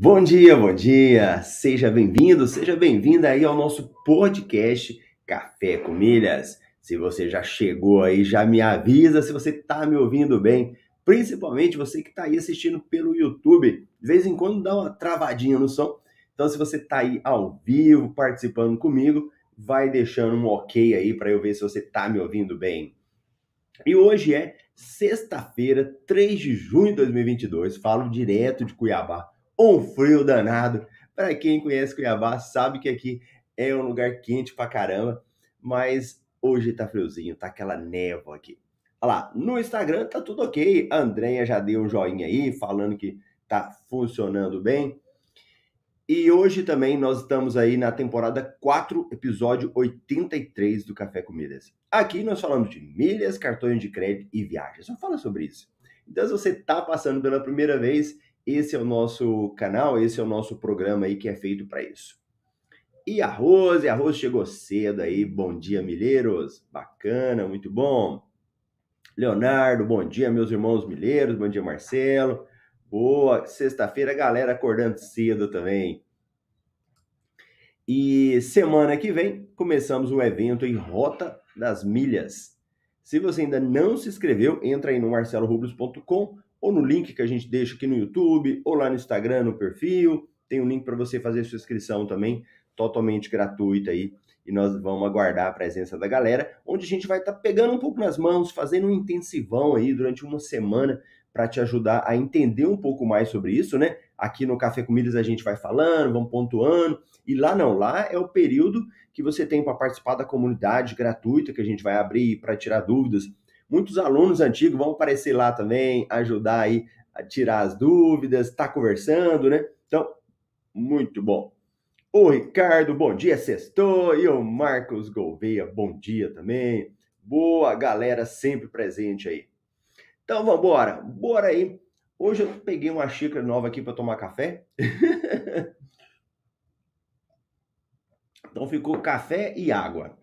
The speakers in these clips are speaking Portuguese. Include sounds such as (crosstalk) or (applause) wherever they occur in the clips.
Bom dia, bom dia! Seja bem-vindo, seja bem-vinda aí ao nosso podcast Café com Milhas. Se você já chegou aí, já me avisa se você está me ouvindo bem, principalmente você que está aí assistindo pelo YouTube. De vez em quando dá uma travadinha no som. Então, se você está aí ao vivo, participando comigo, vai deixando um ok aí para eu ver se você está me ouvindo bem. E hoje é sexta-feira, 3 de junho de 2022, falo direto de Cuiabá um frio danado. Para quem conhece Cuiabá, sabe que aqui é um lugar quente pra caramba, mas hoje tá friozinho, tá aquela névoa aqui. Olha lá, no Instagram tá tudo ok. A Andréia já deu um joinha aí, falando que tá funcionando bem. E hoje também nós estamos aí na temporada 4, episódio 83 do Café com Milhas. Aqui nós falamos de milhas, cartões de crédito e viagens. Só fala sobre isso. Então, se você tá passando pela primeira vez, esse é o nosso canal, esse é o nosso programa aí que é feito para isso. E a Rose, a Rose chegou cedo aí. Bom dia, milheiros. Bacana, muito bom. Leonardo, bom dia, meus irmãos milheiros. Bom dia, Marcelo. Boa, sexta-feira, galera acordando cedo também. E semana que vem começamos o evento em Rota das Milhas. Se você ainda não se inscreveu, entra aí no marcelorubles.com ou no link que a gente deixa aqui no YouTube, ou lá no Instagram, no perfil. Tem um link para você fazer sua inscrição também, totalmente gratuita aí. E nós vamos aguardar a presença da galera, onde a gente vai estar tá pegando um pouco nas mãos, fazendo um intensivão aí durante uma semana para te ajudar a entender um pouco mais sobre isso, né? Aqui no Café Comidas a gente vai falando, vamos pontuando, e lá não, lá é o período que você tem para participar da comunidade gratuita que a gente vai abrir para tirar dúvidas Muitos alunos antigos vão aparecer lá também, ajudar aí a tirar as dúvidas, tá conversando, né? Então, muito bom. O Ricardo, bom dia, sextou. E o Marcos Gouveia, bom dia também. Boa galera sempre presente aí. Então, vamos embora. Bora aí. Hoje eu peguei uma xícara nova aqui para tomar café. (laughs) então ficou café e água.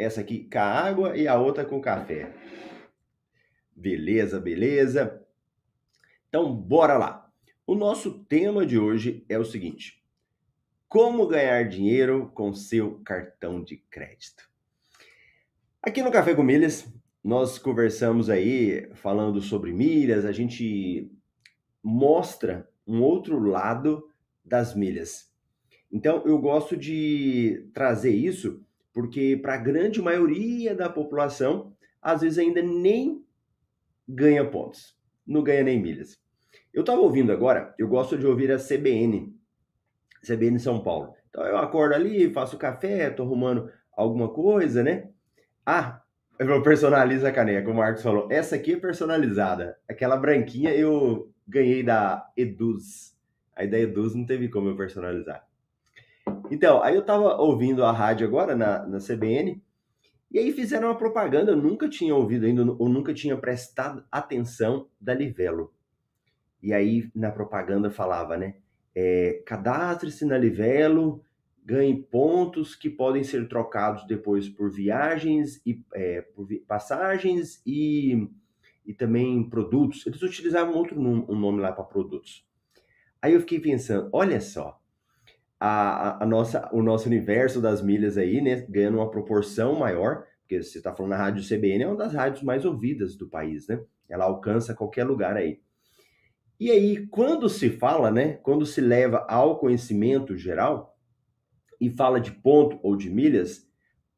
Essa aqui com a água e a outra com café. Beleza, beleza? Então, bora lá. O nosso tema de hoje é o seguinte: Como ganhar dinheiro com seu cartão de crédito? Aqui no Café com Milhas, nós conversamos aí falando sobre milhas, a gente mostra um outro lado das milhas. Então, eu gosto de trazer isso porque para a grande maioria da população, às vezes ainda nem ganha pontos, não ganha nem milhas. Eu estava ouvindo agora, eu gosto de ouvir a CBN, CBN São Paulo. Então eu acordo ali, faço café, estou arrumando alguma coisa, né? Ah, eu personalizo a caneca, o Marcos falou. Essa aqui é personalizada. Aquela branquinha eu ganhei da Eduz. Aí da Eduz não teve como eu personalizar. Então, aí eu tava ouvindo a rádio agora na, na CBN, e aí fizeram uma propaganda, eu nunca tinha ouvido ainda, ou nunca tinha prestado atenção da Livelo. E aí na propaganda falava, né? É, Cadastre-se na Livelo, ganhe pontos que podem ser trocados depois por viagens e é, por vi passagens e, e também produtos. Eles utilizavam outro um nome lá para produtos. Aí eu fiquei pensando, olha só, a, a, nossa, o nosso universo das milhas aí, né, ganhando uma proporção maior, porque você está falando na rádio CBN, é uma das rádios mais ouvidas do país, né? Ela alcança qualquer lugar aí. E aí, quando se fala, né, quando se leva ao conhecimento geral e fala de ponto ou de milhas,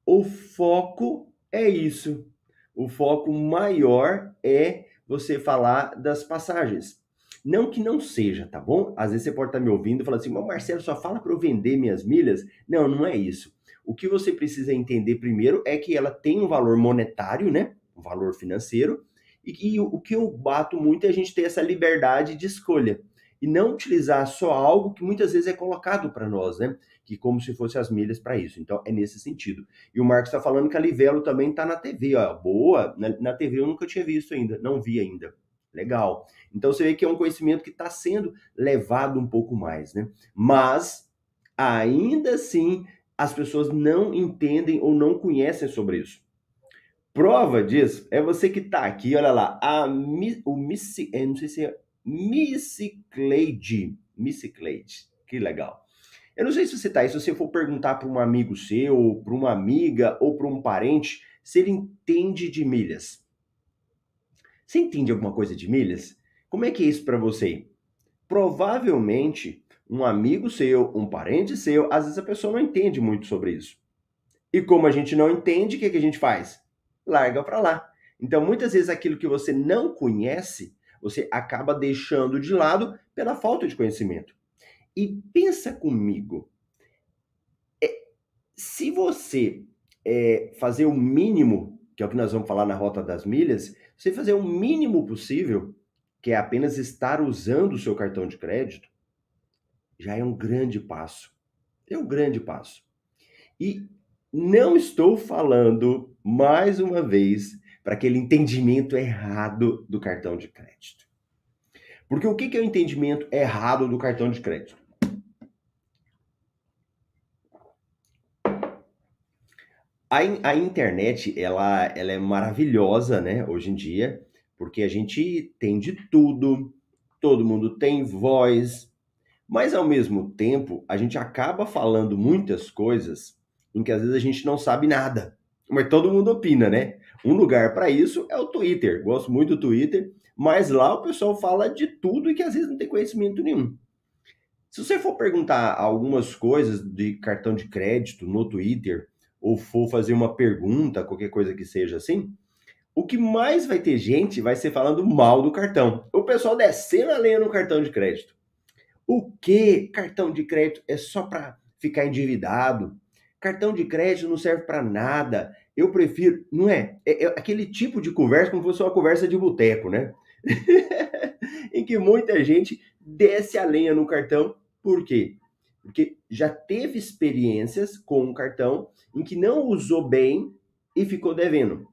o foco é isso. O foco maior é você falar das passagens. Não que não seja, tá bom? Às vezes você pode estar me ouvindo e falar assim, mas Marcelo, só fala para eu vender minhas milhas. Não, não é isso. O que você precisa entender primeiro é que ela tem um valor monetário, né? Um valor financeiro. E, e o que eu bato muito é a gente ter essa liberdade de escolha. E não utilizar só algo que muitas vezes é colocado para nós, né? Que como se fosse as milhas para isso. Então é nesse sentido. E o Marcos está falando que a Livelo também está na TV, ó. Boa. Na, na TV eu nunca tinha visto ainda, não vi ainda. Legal. Então você vê que é um conhecimento que está sendo levado um pouco mais, né? Mas ainda assim as pessoas não entendem ou não conhecem sobre isso. Prova disso é você que está aqui, olha lá, a, o Missy, é, não sei se é Missy Cleide, Missy Cleide, que legal. Eu não sei se você está aí, se você for perguntar para um amigo seu, para uma amiga ou para um parente, se ele entende de milhas. Você entende alguma coisa de milhas? Como é que é isso para você? Provavelmente, um amigo seu, um parente seu, às vezes a pessoa não entende muito sobre isso. E como a gente não entende, o que, que a gente faz? Larga para lá. Então, muitas vezes aquilo que você não conhece, você acaba deixando de lado pela falta de conhecimento. E pensa comigo, é, se você é, fazer o mínimo, que é o que nós vamos falar na Rota das Milhas, você fazer o mínimo possível, que é apenas estar usando o seu cartão de crédito, já é um grande passo. É um grande passo. E não estou falando, mais uma vez, para aquele entendimento errado do cartão de crédito. Porque o que é o entendimento errado do cartão de crédito? A, a internet, ela, ela é maravilhosa, né, hoje em dia, porque a gente tem de tudo, todo mundo tem voz, mas ao mesmo tempo, a gente acaba falando muitas coisas em que às vezes a gente não sabe nada. Mas todo mundo opina, né? Um lugar para isso é o Twitter. Gosto muito do Twitter, mas lá o pessoal fala de tudo e que às vezes não tem conhecimento nenhum. Se você for perguntar algumas coisas de cartão de crédito no Twitter, ou for fazer uma pergunta, qualquer coisa que seja assim, o que mais vai ter gente vai ser falando mal do cartão. O pessoal descendo a lenha no cartão de crédito. O que cartão de crédito é só para ficar endividado? Cartão de crédito não serve para nada. Eu prefiro, não é? é? é? aquele tipo de conversa como se fosse uma conversa de boteco, né? (laughs) em que muita gente desce a lenha no cartão. Por quê? Porque já teve experiências com um cartão em que não usou bem e ficou devendo.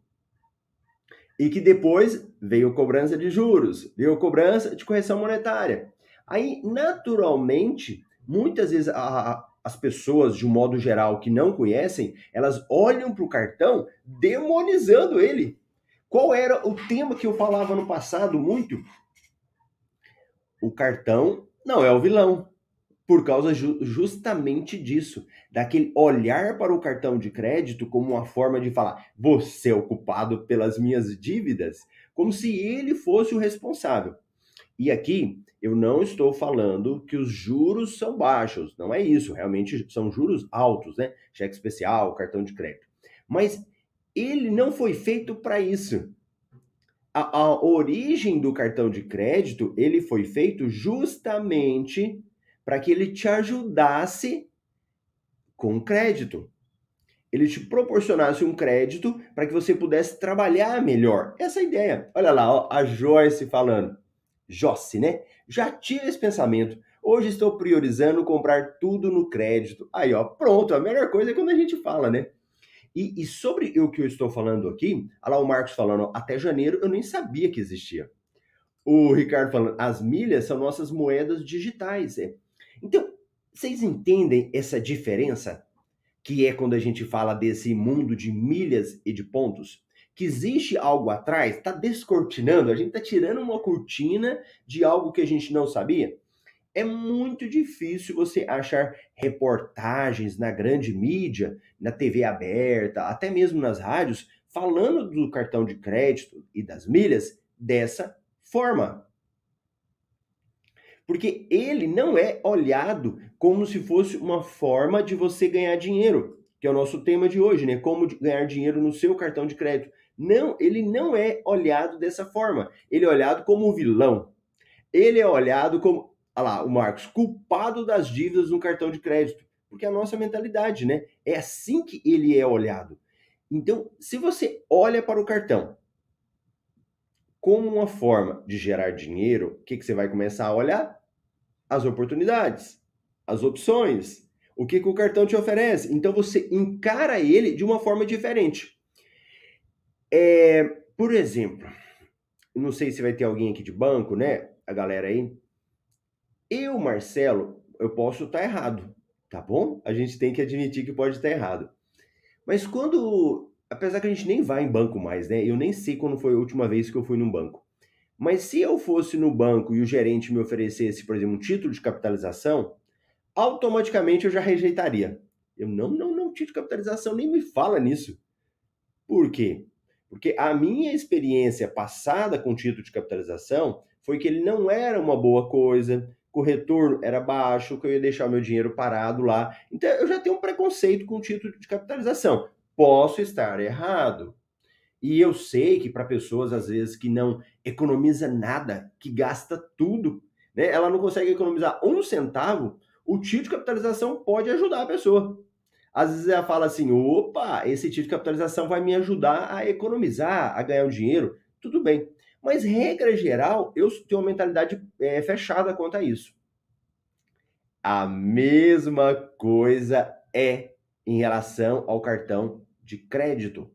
E que depois veio cobrança de juros, veio cobrança de correção monetária. Aí, naturalmente, muitas vezes a, a, as pessoas, de um modo geral, que não conhecem, elas olham para o cartão demonizando ele. Qual era o tema que eu falava no passado muito? O cartão não é o vilão por causa ju justamente disso, daquele olhar para o cartão de crédito como uma forma de falar, você é o culpado pelas minhas dívidas, como se ele fosse o responsável. E aqui eu não estou falando que os juros são baixos, não é isso, realmente são juros altos, né? Cheque especial, cartão de crédito. Mas ele não foi feito para isso. A, a origem do cartão de crédito, ele foi feito justamente para que ele te ajudasse com crédito. Ele te proporcionasse um crédito para que você pudesse trabalhar melhor. Essa é a ideia. Olha lá, ó, a Joyce falando. Joyce, né? Já tive esse pensamento. Hoje estou priorizando comprar tudo no crédito. Aí, ó, pronto. A melhor coisa é quando a gente fala, né? E, e sobre o que eu estou falando aqui, olha lá o Marcos falando, até janeiro eu nem sabia que existia. O Ricardo falando, as milhas são nossas moedas digitais. É. Então, vocês entendem essa diferença? Que é quando a gente fala desse mundo de milhas e de pontos? Que existe algo atrás, está descortinando, a gente está tirando uma cortina de algo que a gente não sabia. É muito difícil você achar reportagens na grande mídia, na TV aberta, até mesmo nas rádios, falando do cartão de crédito e das milhas dessa forma. Porque ele não é olhado como se fosse uma forma de você ganhar dinheiro, que é o nosso tema de hoje, né? Como ganhar dinheiro no seu cartão de crédito. Não, ele não é olhado dessa forma. Ele é olhado como um vilão. Ele é olhado como, olha lá, o Marcos, culpado das dívidas no cartão de crédito. Porque é a nossa mentalidade, né? É assim que ele é olhado. Então, se você olha para o cartão como uma forma de gerar dinheiro, o que, que você vai começar a olhar? As oportunidades, as opções, o que, que o cartão te oferece. Então você encara ele de uma forma diferente. É, por exemplo, não sei se vai ter alguém aqui de banco, né? A galera aí. Eu, Marcelo, eu posso estar errado, tá bom? A gente tem que admitir que pode estar errado. Mas quando, apesar que a gente nem vai em banco mais, né? Eu nem sei quando foi a última vez que eu fui num banco. Mas se eu fosse no banco e o gerente me oferecesse, por exemplo, um título de capitalização, automaticamente eu já rejeitaria. Eu não, não, não, título de capitalização nem me fala nisso. Por quê? Porque a minha experiência passada com título de capitalização foi que ele não era uma boa coisa, que o retorno era baixo, que eu ia deixar meu dinheiro parado lá. Então eu já tenho um preconceito com título de capitalização. Posso estar errado, e eu sei que para pessoas, às vezes, que não economiza nada, que gasta tudo, né? Ela não consegue economizar um centavo, o título de capitalização pode ajudar a pessoa. Às vezes ela fala assim: opa, esse título de capitalização vai me ajudar a economizar, a ganhar um dinheiro. Tudo bem. Mas, regra geral, eu tenho uma mentalidade é, fechada quanto a isso. A mesma coisa é em relação ao cartão de crédito.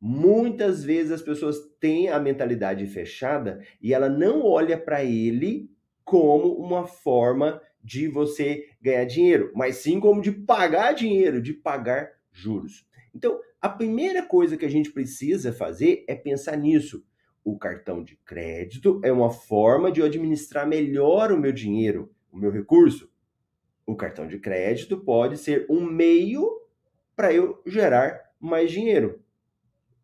Muitas vezes as pessoas têm a mentalidade fechada e ela não olha para ele como uma forma de você ganhar dinheiro, mas sim como de pagar dinheiro, de pagar juros. Então, a primeira coisa que a gente precisa fazer é pensar nisso. O cartão de crédito é uma forma de eu administrar melhor o meu dinheiro, o meu recurso. O cartão de crédito pode ser um meio para eu gerar mais dinheiro.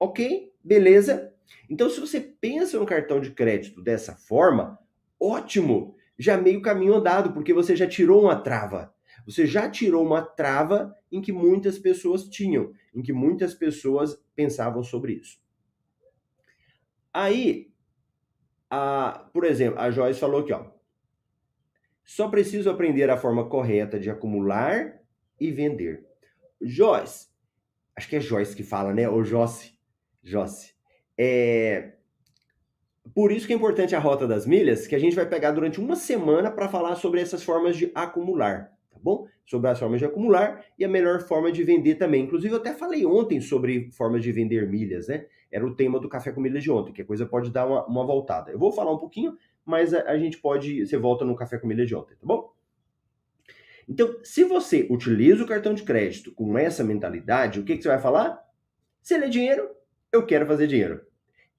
Ok, beleza. Então, se você pensa no cartão de crédito dessa forma, ótimo, já meio caminho andado, porque você já tirou uma trava. Você já tirou uma trava em que muitas pessoas tinham, em que muitas pessoas pensavam sobre isso. Aí, a, por exemplo, a Joyce falou aqui, ó. Só preciso aprender a forma correta de acumular e vender. Joyce, acho que é Joyce que fala, né? Ou Joyce. Jossi. É... Por isso que é importante a rota das milhas, que a gente vai pegar durante uma semana para falar sobre essas formas de acumular, tá bom? Sobre as formas de acumular e a melhor forma de vender também. Inclusive, eu até falei ontem sobre formas de vender milhas, né? Era o tema do Café com Milhas de ontem, que a coisa pode dar uma, uma voltada. Eu vou falar um pouquinho, mas a, a gente pode. Você volta no Café com Milhas de ontem, tá bom? Então, se você utiliza o cartão de crédito com essa mentalidade, o que, que você vai falar? Se ele é dinheiro, eu quero fazer dinheiro.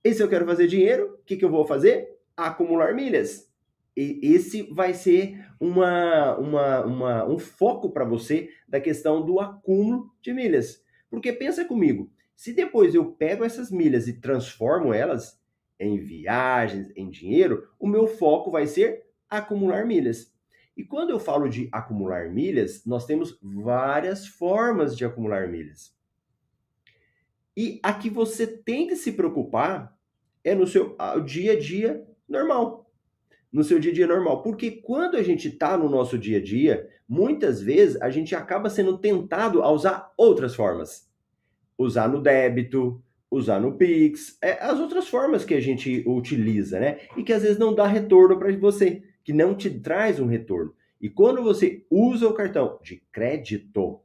E se eu quero fazer dinheiro, o que, que eu vou fazer? Acumular milhas. E esse vai ser uma, uma, uma um foco para você da questão do acúmulo de milhas. Porque pensa comigo, se depois eu pego essas milhas e transformo elas em viagens, em dinheiro, o meu foco vai ser acumular milhas. E quando eu falo de acumular milhas, nós temos várias formas de acumular milhas. E a que você tem que se preocupar é no seu dia a dia normal. No seu dia a dia normal. Porque quando a gente está no nosso dia a dia, muitas vezes a gente acaba sendo tentado a usar outras formas. Usar no débito, usar no Pix, é, as outras formas que a gente utiliza, né? E que às vezes não dá retorno para você, que não te traz um retorno. E quando você usa o cartão de crédito,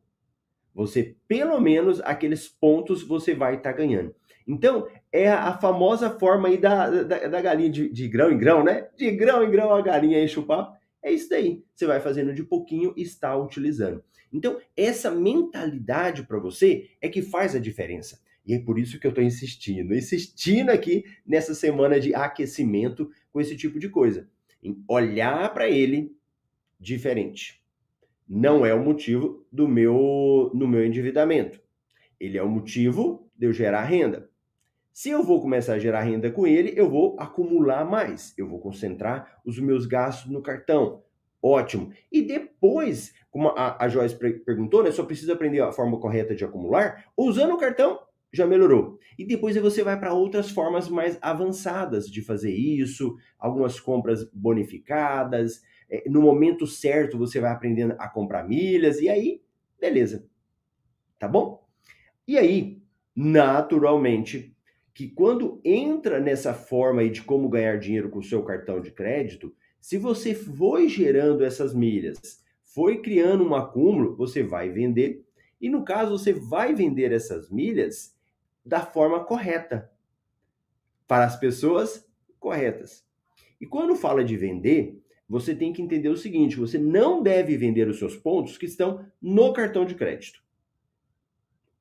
você, pelo menos, aqueles pontos você vai estar tá ganhando. Então, é a famosa forma aí da, da, da galinha de, de, grão em grão, né? De grão em grão a galinha enche o papo. É isso daí. Você vai fazendo de pouquinho e está utilizando. Então, essa mentalidade para você é que faz a diferença. E é por isso que eu estou insistindo, insistindo aqui nessa semana de aquecimento com esse tipo de coisa. Em olhar para ele diferente não é o motivo do meu no meu endividamento. Ele é o motivo de eu gerar renda. Se eu vou começar a gerar renda com ele, eu vou acumular mais, eu vou concentrar os meus gastos no cartão. Ótimo. E depois, como a, a Joyce perguntou, né, só precisa aprender a forma correta de acumular. Usando o cartão, já melhorou. E depois você vai para outras formas mais avançadas de fazer isso, algumas compras bonificadas. É, no momento certo, você vai aprendendo a comprar milhas, e aí, beleza. Tá bom? E aí, naturalmente, que quando entra nessa forma aí de como ganhar dinheiro com o seu cartão de crédito, se você foi gerando essas milhas, foi criando um acúmulo, você vai vender. E no caso, você vai vender essas milhas da forma correta, para as pessoas corretas. E quando fala de vender, você tem que entender o seguinte: você não deve vender os seus pontos que estão no cartão de crédito.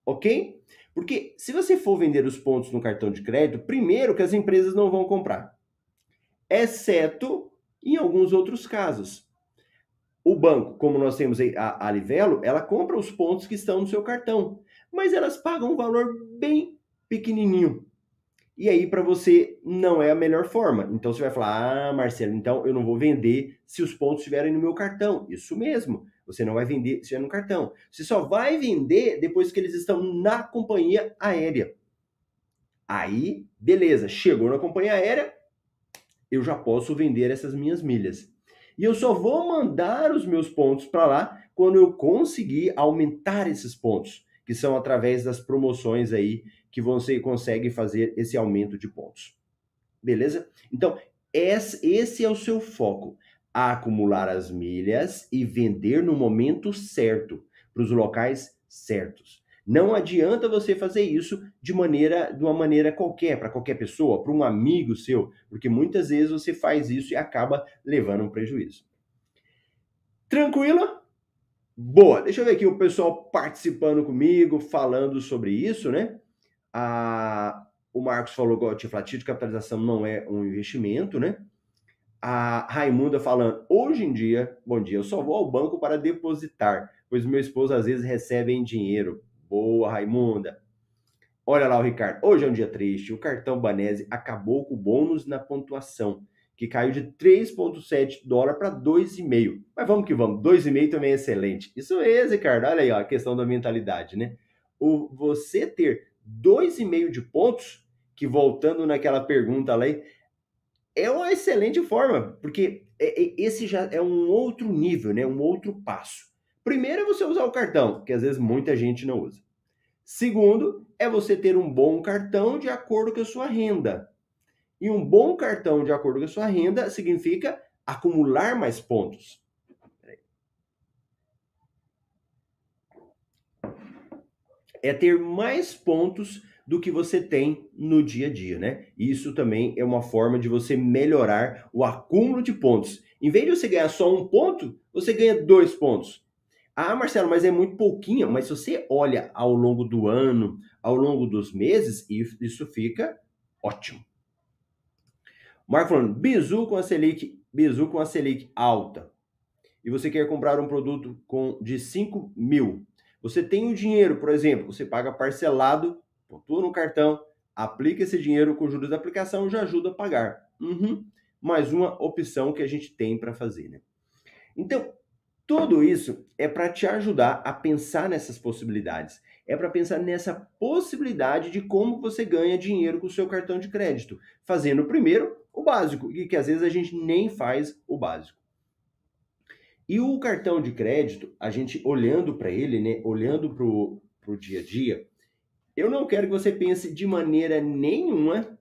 Ok? Porque se você for vender os pontos no cartão de crédito, primeiro que as empresas não vão comprar, exceto em alguns outros casos. O banco, como nós temos a, a Livelo, ela compra os pontos que estão no seu cartão, mas elas pagam um valor bem pequenininho. E aí para você não é a melhor forma. Então você vai falar: "Ah, Marcelo, então eu não vou vender se os pontos estiverem no meu cartão". Isso mesmo. Você não vai vender se estiver no cartão. Você só vai vender depois que eles estão na companhia aérea. Aí, beleza, chegou na companhia aérea, eu já posso vender essas minhas milhas. E eu só vou mandar os meus pontos para lá quando eu conseguir aumentar esses pontos, que são através das promoções aí que você consegue fazer esse aumento de pontos. Beleza? Então, esse é o seu foco. Acumular as milhas e vender no momento certo, para os locais certos. Não adianta você fazer isso de maneira de uma maneira qualquer, para qualquer pessoa, para um amigo seu, porque muitas vezes você faz isso e acaba levando um prejuízo. Tranquilo? Boa. Deixa eu ver aqui o pessoal participando comigo, falando sobre isso, né? A, o Marcos falou que ativo de capitalização não é um investimento, né? A Raimunda falando, hoje em dia, bom dia, eu só vou ao banco para depositar, pois meu esposo às vezes recebe em dinheiro. Boa, Raimunda. Olha lá o Ricardo. Hoje é um dia triste. O cartão Banese acabou com o bônus na pontuação, que caiu de 3,7 dólar para 2,5. Mas vamos que vamos. 2,5 também é excelente. Isso é, Ricardo. Olha aí ó, a questão da mentalidade, né? O, você ter 2,5 de pontos, que voltando naquela pergunta lá, é uma excelente forma, porque é, é, esse já é um outro nível, né? Um outro passo. Primeiro é você usar o cartão, que às vezes muita gente não usa. Segundo, é você ter um bom cartão de acordo com a sua renda. E um bom cartão de acordo com a sua renda significa acumular mais pontos. É ter mais pontos do que você tem no dia a dia, né? Isso também é uma forma de você melhorar o acúmulo de pontos. Em vez de você ganhar só um ponto, você ganha dois pontos. Ah, Marcelo, mas é muito pouquinho. Mas se você olha ao longo do ano, ao longo dos meses, isso fica ótimo. Marco falando, bizu com a Selic, bizu com a Selic alta. E você quer comprar um produto com de 5 mil. Você tem o dinheiro, por exemplo, você paga parcelado, pontua no cartão, aplica esse dinheiro com juros da aplicação já ajuda a pagar. Uhum. Mais uma opção que a gente tem para fazer, né? Então, tudo isso é para te ajudar a pensar nessas possibilidades. É para pensar nessa possibilidade de como você ganha dinheiro com o seu cartão de crédito, fazendo primeiro o básico, e que às vezes a gente nem faz o básico. E o cartão de crédito, a gente olhando para ele, né, olhando para o dia a dia, eu não quero que você pense de maneira nenhuma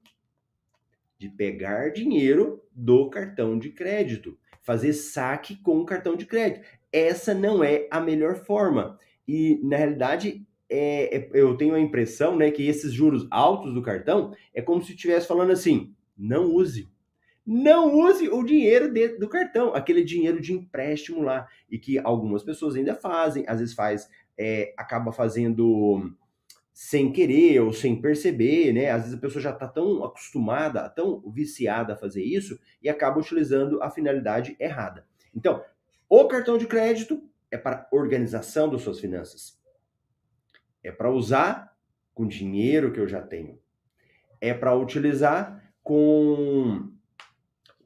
de pegar dinheiro do cartão de crédito, fazer saque com o cartão de crédito essa não é a melhor forma. E, na realidade, é, é, eu tenho a impressão né, que esses juros altos do cartão é como se estivesse falando assim: não use. Não use o dinheiro de, do cartão, aquele dinheiro de empréstimo lá. E que algumas pessoas ainda fazem, às vezes faz, é, acaba fazendo sem querer ou sem perceber, né? Às vezes a pessoa já está tão acostumada, tão viciada a fazer isso e acaba utilizando a finalidade errada. Então, o cartão de crédito é para organização das suas finanças. É para usar com dinheiro que eu já tenho. é para utilizar com,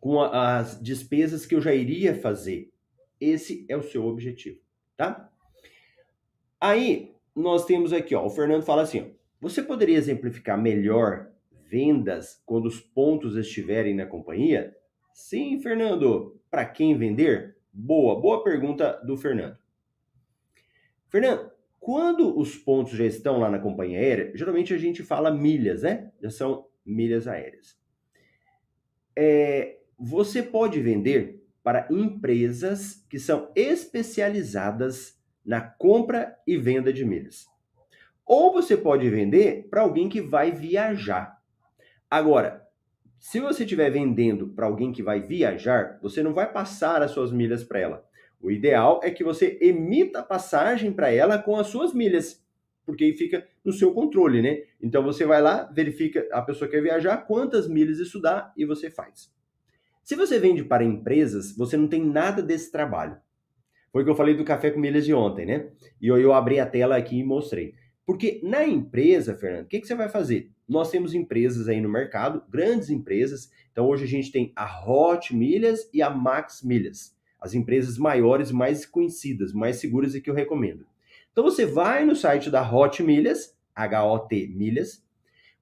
com as despesas que eu já iria fazer. Esse é o seu objetivo, tá? Aí, nós temos aqui, ó, o Fernando fala assim, ó, você poderia exemplificar melhor vendas quando os pontos estiverem na companhia? Sim, Fernando. Para quem vender? Boa, boa pergunta do Fernando. Fernando, quando os pontos já estão lá na companhia aérea, geralmente a gente fala milhas, né? Já são milhas aéreas. É, você pode vender para empresas que são especializadas na compra e venda de milhas. Ou você pode vender para alguém que vai viajar. Agora, se você estiver vendendo para alguém que vai viajar, você não vai passar as suas milhas para ela. O ideal é que você emita a passagem para ela com as suas milhas, porque aí fica no seu controle, né? Então você vai lá, verifica a pessoa quer viajar, quantas milhas isso dá e você faz. Se você vende para empresas, você não tem nada desse trabalho. Foi o que eu falei do café com milhas de ontem, né? E eu, eu abri a tela aqui e mostrei. Porque na empresa, Fernando, o que, que você vai fazer? Nós temos empresas aí no mercado, grandes empresas. Então hoje a gente tem a Hot Milhas e a Max Milhas. As empresas maiores, mais conhecidas, mais seguras e que eu recomendo. Então você vai no site da Hot Milhas, H-O-T Milhas,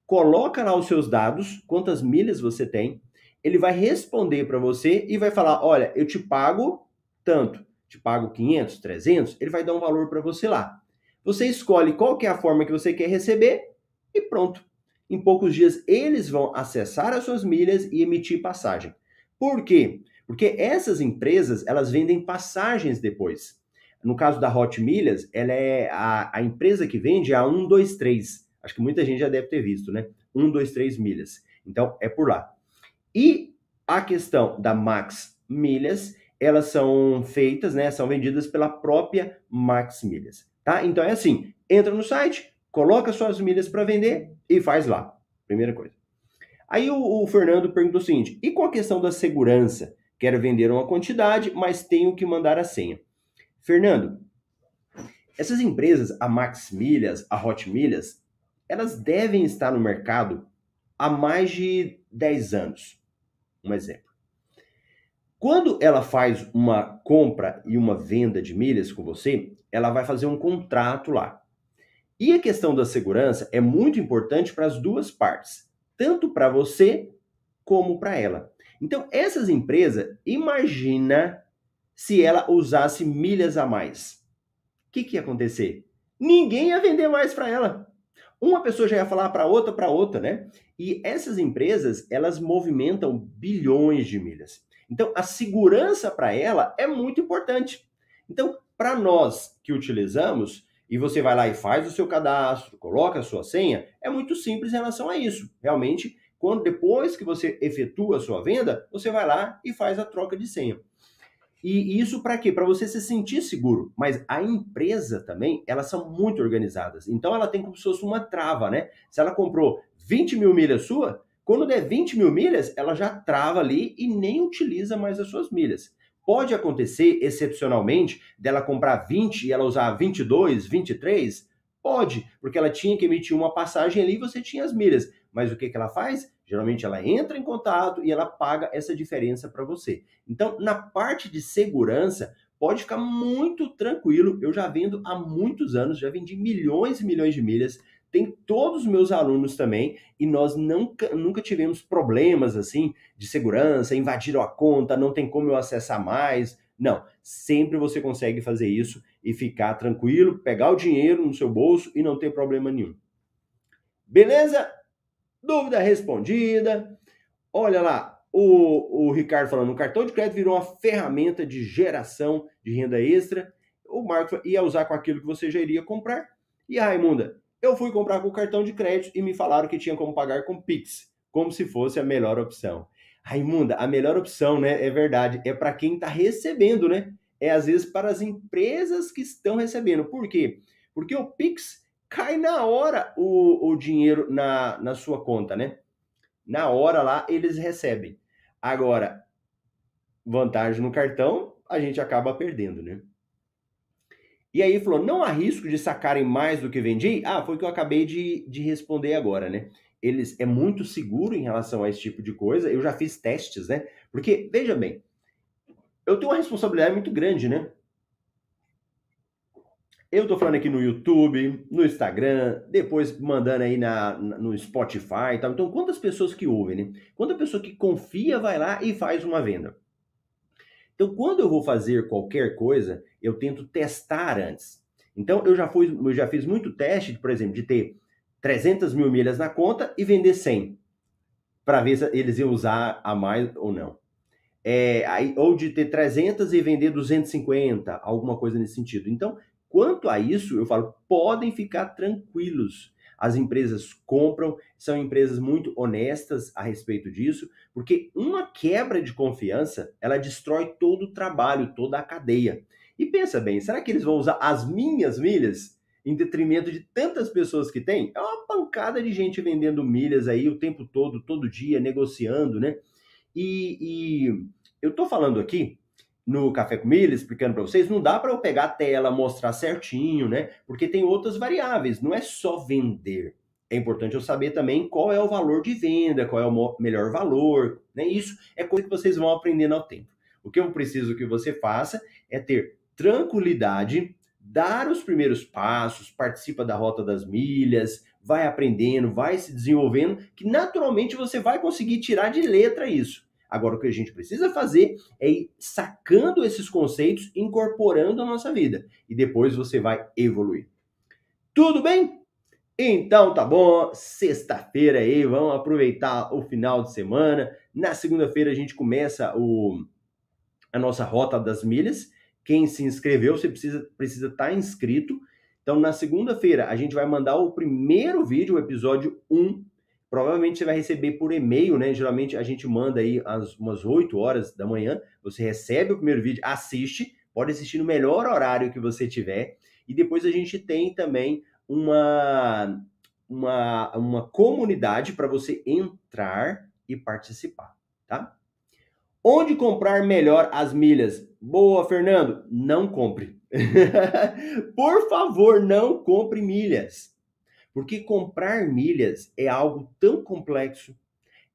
coloca lá os seus dados, quantas milhas você tem, ele vai responder para você e vai falar: olha, eu te pago tanto, te pago 500, 300, ele vai dar um valor para você lá. Você escolhe qual que é a forma que você quer receber e pronto. Em poucos dias eles vão acessar as suas milhas e emitir passagem. Por quê? Porque essas empresas, elas vendem passagens depois. No caso da Hot Milhas, ela é a, a empresa que vende a 123. Acho que muita gente já deve ter visto, né? 123 milhas. Então, é por lá. E a questão da Max Milhas, elas são feitas, né? São vendidas pela própria Max Milhas, tá? Então é assim, entra no site, coloca suas milhas para vender e faz lá. Primeira coisa. Aí o, o Fernando perguntou o seguinte: e com a questão da segurança? Quero vender uma quantidade, mas tenho que mandar a senha. Fernando, essas empresas, a Max Milhas, a Hot Milhas, elas devem estar no mercado há mais de 10 anos. Um exemplo. Quando ela faz uma compra e uma venda de milhas com você, ela vai fazer um contrato lá. E a questão da segurança é muito importante para as duas partes, tanto para você como para ela. Então, essas empresas, imagina se ela usasse milhas a mais. O que, que ia acontecer? Ninguém ia vender mais para ela. Uma pessoa já ia falar para outra, para outra, né? E essas empresas, elas movimentam bilhões de milhas. Então, a segurança para ela é muito importante. Então, para nós que utilizamos, e você vai lá e faz o seu cadastro, coloca a sua senha, é muito simples em relação a isso. Realmente, quando depois que você efetua a sua venda, você vai lá e faz a troca de senha. E isso para quê? Para você se sentir seguro. Mas a empresa também, elas são muito organizadas. Então ela tem como se fosse uma trava, né? Se ela comprou 20 mil milhas sua, quando der 20 mil milhas, ela já trava ali e nem utiliza mais as suas milhas. Pode acontecer, excepcionalmente, dela comprar 20 e ela usar 22, 23? Pode, porque ela tinha que emitir uma passagem ali e você tinha as milhas. Mas o que, que ela faz? Geralmente ela entra em contato e ela paga essa diferença para você. Então, na parte de segurança, pode ficar muito tranquilo. Eu já vendo há muitos anos, já vendi milhões e milhões de milhas. Tem todos os meus alunos também e nós nunca, nunca tivemos problemas assim de segurança, invadiram a conta, não tem como eu acessar mais. Não, sempre você consegue fazer isso e ficar tranquilo, pegar o dinheiro no seu bolso e não ter problema nenhum. Beleza? Dúvida respondida. Olha lá, o, o Ricardo falando, o cartão de crédito virou uma ferramenta de geração de renda extra. O Marco ia usar com aquilo que você já iria comprar. E a Raimunda, eu fui comprar com o cartão de crédito e me falaram que tinha como pagar com Pix, como se fosse a melhor opção. Raimunda, a melhor opção, né? É verdade, é para quem está recebendo, né? É às vezes para as empresas que estão recebendo. Por quê? Porque o Pix cai na hora o, o dinheiro na, na sua conta, né? Na hora lá eles recebem. Agora, vantagem no cartão, a gente acaba perdendo, né? E aí falou: não há risco de sacarem mais do que vendi? Ah, foi o que eu acabei de, de responder agora, né? eles é muito seguro em relação a esse tipo de coisa. Eu já fiz testes, né? Porque, veja bem, eu tenho uma responsabilidade muito grande, né? Eu tô falando aqui no YouTube, no Instagram, depois mandando aí na, no Spotify e tal. Então, quantas pessoas que ouvem, né? Quanta pessoa que confia vai lá e faz uma venda. Então, quando eu vou fazer qualquer coisa, eu tento testar antes. Então, eu já, fui, eu já fiz muito teste, por exemplo, de ter 300 mil milhas na conta e vender 100, para ver se eles iam usar a mais ou não. É, aí, ou de ter 300 e vender 250, alguma coisa nesse sentido. Então, quanto a isso, eu falo, podem ficar tranquilos. As empresas compram, são empresas muito honestas a respeito disso, porque uma quebra de confiança, ela destrói todo o trabalho, toda a cadeia. E pensa bem, será que eles vão usar as minhas milhas em detrimento de tantas pessoas que tem? É uma pancada de gente vendendo milhas aí o tempo todo, todo dia, negociando, né? E, e eu tô falando aqui no Café com Milha, explicando para vocês, não dá para eu pegar a tela, mostrar certinho, né? Porque tem outras variáveis, não é só vender. É importante eu saber também qual é o valor de venda, qual é o melhor valor, né? Isso é coisa que vocês vão aprendendo ao tempo. O que eu preciso que você faça é ter tranquilidade, dar os primeiros passos, participa da rota das milhas, vai aprendendo, vai se desenvolvendo, que naturalmente você vai conseguir tirar de letra isso. Agora, o que a gente precisa fazer é ir sacando esses conceitos, incorporando a nossa vida. E depois você vai evoluir. Tudo bem? Então tá bom, sexta-feira aí, vamos aproveitar o final de semana. Na segunda-feira a gente começa o, a nossa rota das milhas. Quem se inscreveu, você precisa precisa estar tá inscrito. Então, na segunda-feira, a gente vai mandar o primeiro vídeo, o episódio 1 Provavelmente você vai receber por e-mail, né? Geralmente a gente manda aí às umas 8 horas da manhã. Você recebe o primeiro vídeo, assiste, pode assistir no melhor horário que você tiver. E depois a gente tem também uma, uma, uma comunidade para você entrar e participar, tá? Onde comprar melhor as milhas? Boa, Fernando. Não compre. (laughs) Por favor, não compre milhas. Porque comprar milhas é algo tão complexo.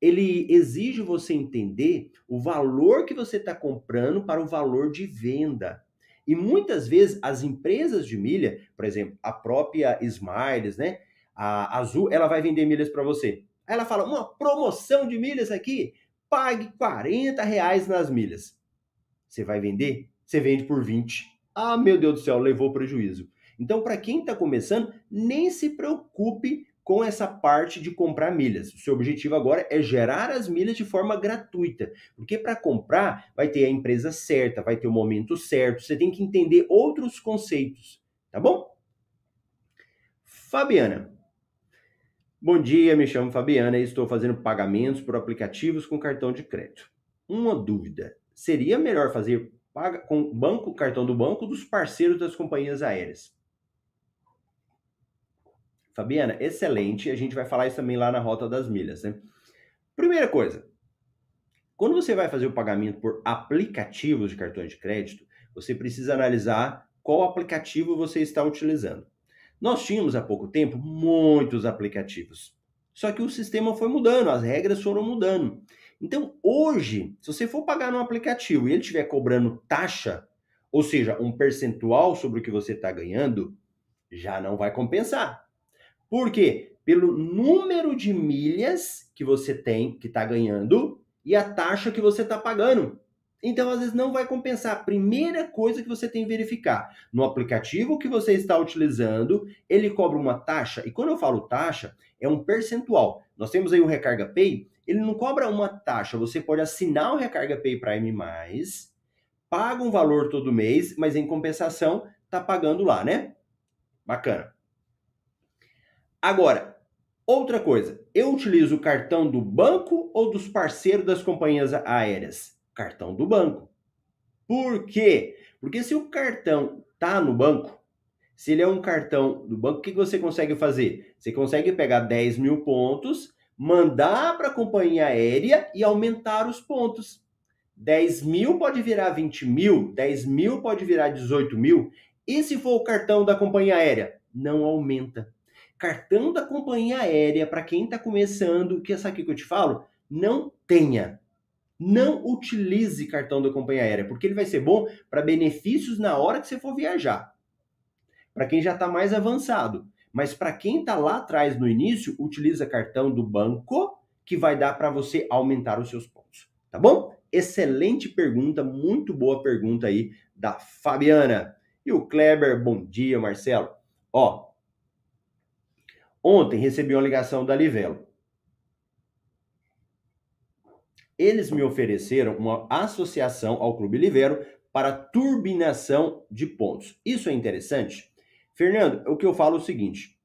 Ele exige você entender o valor que você está comprando para o valor de venda. E muitas vezes as empresas de milha, por exemplo, a própria Smiles, né? A Azul, ela vai vender milhas para você. Aí ela fala: uma promoção de milhas aqui, pague 40 reais nas milhas. Você vai vender? Você vende por 20. Ah, meu Deus do céu, levou prejuízo. Então, para quem está começando, nem se preocupe com essa parte de comprar milhas. O seu objetivo agora é gerar as milhas de forma gratuita, porque para comprar vai ter a empresa certa, vai ter o momento certo, você tem que entender outros conceitos, tá bom? Fabiana. Bom dia, me chamo Fabiana e estou fazendo pagamentos por aplicativos com cartão de crédito. Uma dúvida: seria melhor fazer com banco, cartão do banco dos parceiros das companhias aéreas? Fabiana, excelente. A gente vai falar isso também lá na Rota das Milhas, né? Primeira coisa, quando você vai fazer o pagamento por aplicativos de cartões de crédito, você precisa analisar qual aplicativo você está utilizando. Nós tínhamos há pouco tempo muitos aplicativos. Só que o sistema foi mudando, as regras foram mudando. Então, hoje, se você for pagar no aplicativo e ele estiver cobrando taxa, ou seja, um percentual sobre o que você está ganhando, já não vai compensar. Por quê? Pelo número de milhas que você tem, que está ganhando, e a taxa que você está pagando. Então, às vezes, não vai compensar. A primeira coisa que você tem que verificar, no aplicativo que você está utilizando, ele cobra uma taxa. E quando eu falo taxa, é um percentual. Nós temos aí o Recarga Pay, ele não cobra uma taxa. Você pode assinar o Recarga Pay Prime+, paga um valor todo mês, mas em compensação, tá pagando lá, né? Bacana. Agora, outra coisa, eu utilizo o cartão do banco ou dos parceiros das companhias aéreas? Cartão do banco. Por quê? Porque se o cartão tá no banco, se ele é um cartão do banco, o que você consegue fazer? Você consegue pegar 10 mil pontos, mandar para a companhia aérea e aumentar os pontos. 10 mil pode virar 20 mil, 10 mil pode virar 18 mil. E se for o cartão da companhia aérea? Não aumenta. Cartão da companhia aérea, para quem está começando, que essa aqui que eu te falo, não tenha. Não utilize cartão da companhia aérea, porque ele vai ser bom para benefícios na hora que você for viajar. Para quem já está mais avançado. Mas para quem está lá atrás no início, utiliza cartão do banco, que vai dar para você aumentar os seus pontos. Tá bom? Excelente pergunta, muito boa pergunta aí da Fabiana. E o Kleber, bom dia, Marcelo. Ó, ontem recebi uma ligação da Livelo. Eles me ofereceram uma associação ao Clube Livelo para turbinação de pontos. Isso é interessante? Fernando, o que eu falo é o seguinte: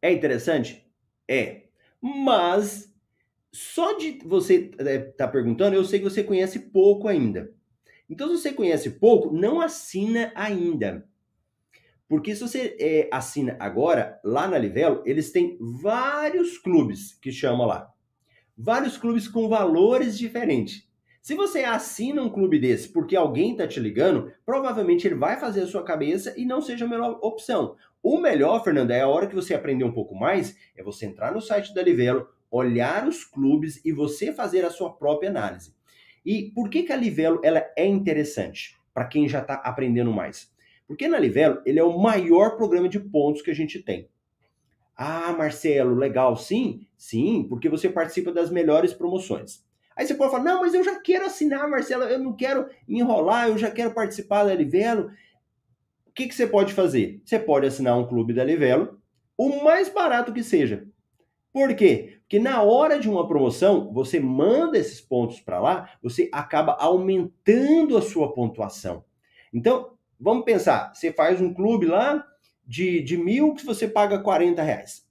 é interessante? É. Mas só de você estar é, tá perguntando, eu sei que você conhece pouco ainda. Então, se você conhece pouco, não assina ainda. Porque se você é, assina agora, lá na Livelo, eles têm vários clubes que chamam lá. Vários clubes com valores diferentes. Se você assina um clube desse porque alguém está te ligando, provavelmente ele vai fazer a sua cabeça e não seja a melhor opção. O melhor, Fernando, é a hora que você aprender um pouco mais, é você entrar no site da Livelo, olhar os clubes e você fazer a sua própria análise. E por que, que a Livelo ela é interessante para quem já está aprendendo mais? Porque na Livelo ele é o maior programa de pontos que a gente tem. Ah, Marcelo, legal, sim? Sim, porque você participa das melhores promoções. Aí você pode falar, não, mas eu já quero assinar, Marcelo, eu não quero enrolar, eu já quero participar da Livelo. O que, que você pode fazer? Você pode assinar um clube da Livelo, o mais barato que seja. Por quê? Porque na hora de uma promoção, você manda esses pontos para lá, você acaba aumentando a sua pontuação. Então, vamos pensar, você faz um clube lá de, de mil que você paga 40 reais.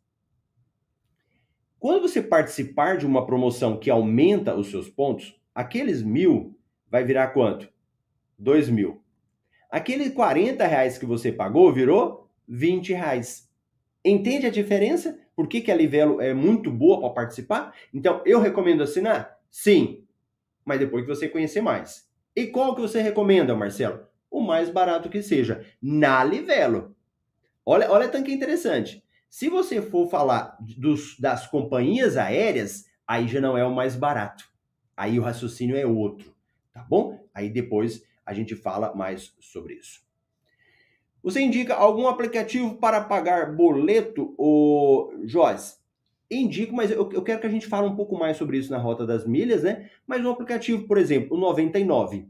Quando você participar de uma promoção que aumenta os seus pontos, aqueles mil vai virar quanto? Dois mil. Aqueles 40 reais que você pagou virou 20 reais. Entende a diferença? Por que, que a Livelo é muito boa para participar? Então, eu recomendo assinar? Sim, mas depois que você conhecer mais. E qual que você recomenda, Marcelo? O mais barato que seja, na Livelo. Olha, olha tanto que interessante. Se você for falar dos, das companhias aéreas, aí já não é o mais barato. Aí o raciocínio é outro, tá bom? Aí depois a gente fala mais sobre isso. Você indica algum aplicativo para pagar boleto, o Joyce? Indico, mas eu, eu, quero que a gente fale um pouco mais sobre isso na Rota das Milhas, né? Mas um aplicativo, por exemplo, o 99.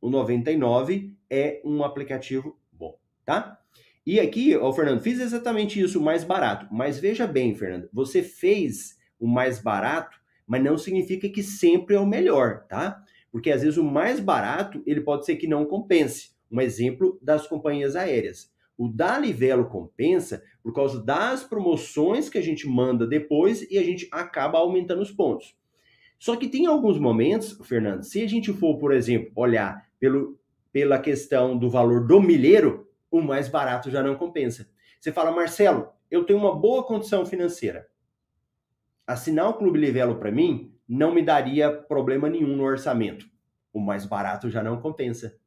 O 99 é um aplicativo bom, tá? E aqui, o Fernando, fiz exatamente isso, o mais barato. Mas veja bem, Fernando, você fez o mais barato, mas não significa que sempre é o melhor, tá? Porque às vezes o mais barato, ele pode ser que não compense. Um exemplo das companhias aéreas. O da Livelo compensa por causa das promoções que a gente manda depois e a gente acaba aumentando os pontos. Só que tem alguns momentos, Fernando, se a gente for, por exemplo, olhar pelo, pela questão do valor do milheiro, o mais barato já não compensa. Você fala, Marcelo, eu tenho uma boa condição financeira. Assinar o Clube Livelo para mim não me daria problema nenhum no orçamento. O mais barato já não compensa.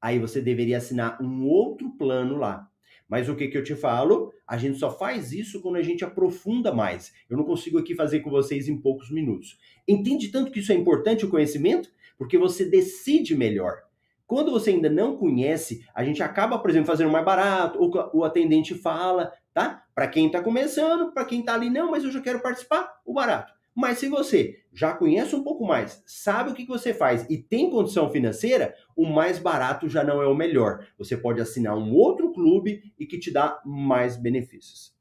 Aí você deveria assinar um outro plano lá. Mas o que, que eu te falo? A gente só faz isso quando a gente aprofunda mais. Eu não consigo aqui fazer com vocês em poucos minutos. Entende tanto que isso é importante o conhecimento? Porque você decide melhor. Quando você ainda não conhece, a gente acaba, por exemplo, fazendo mais barato, ou o atendente fala, tá? Para quem está começando, para quem está ali, não, mas eu já quero participar, o barato. Mas se você já conhece um pouco mais, sabe o que você faz e tem condição financeira, o mais barato já não é o melhor. Você pode assinar um outro clube e que te dá mais benefícios.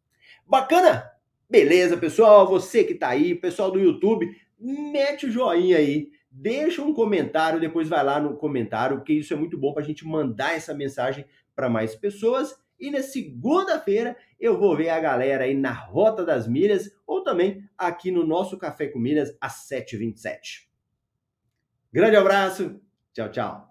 Bacana? Beleza, pessoal? Você que está aí, pessoal do YouTube, mete o joinha aí deixa um comentário, depois vai lá no comentário, porque isso é muito bom para a gente mandar essa mensagem para mais pessoas. E na segunda-feira eu vou ver a galera aí na Rota das Milhas ou também aqui no nosso Café com Milhas às 7h27. Grande abraço, tchau, tchau.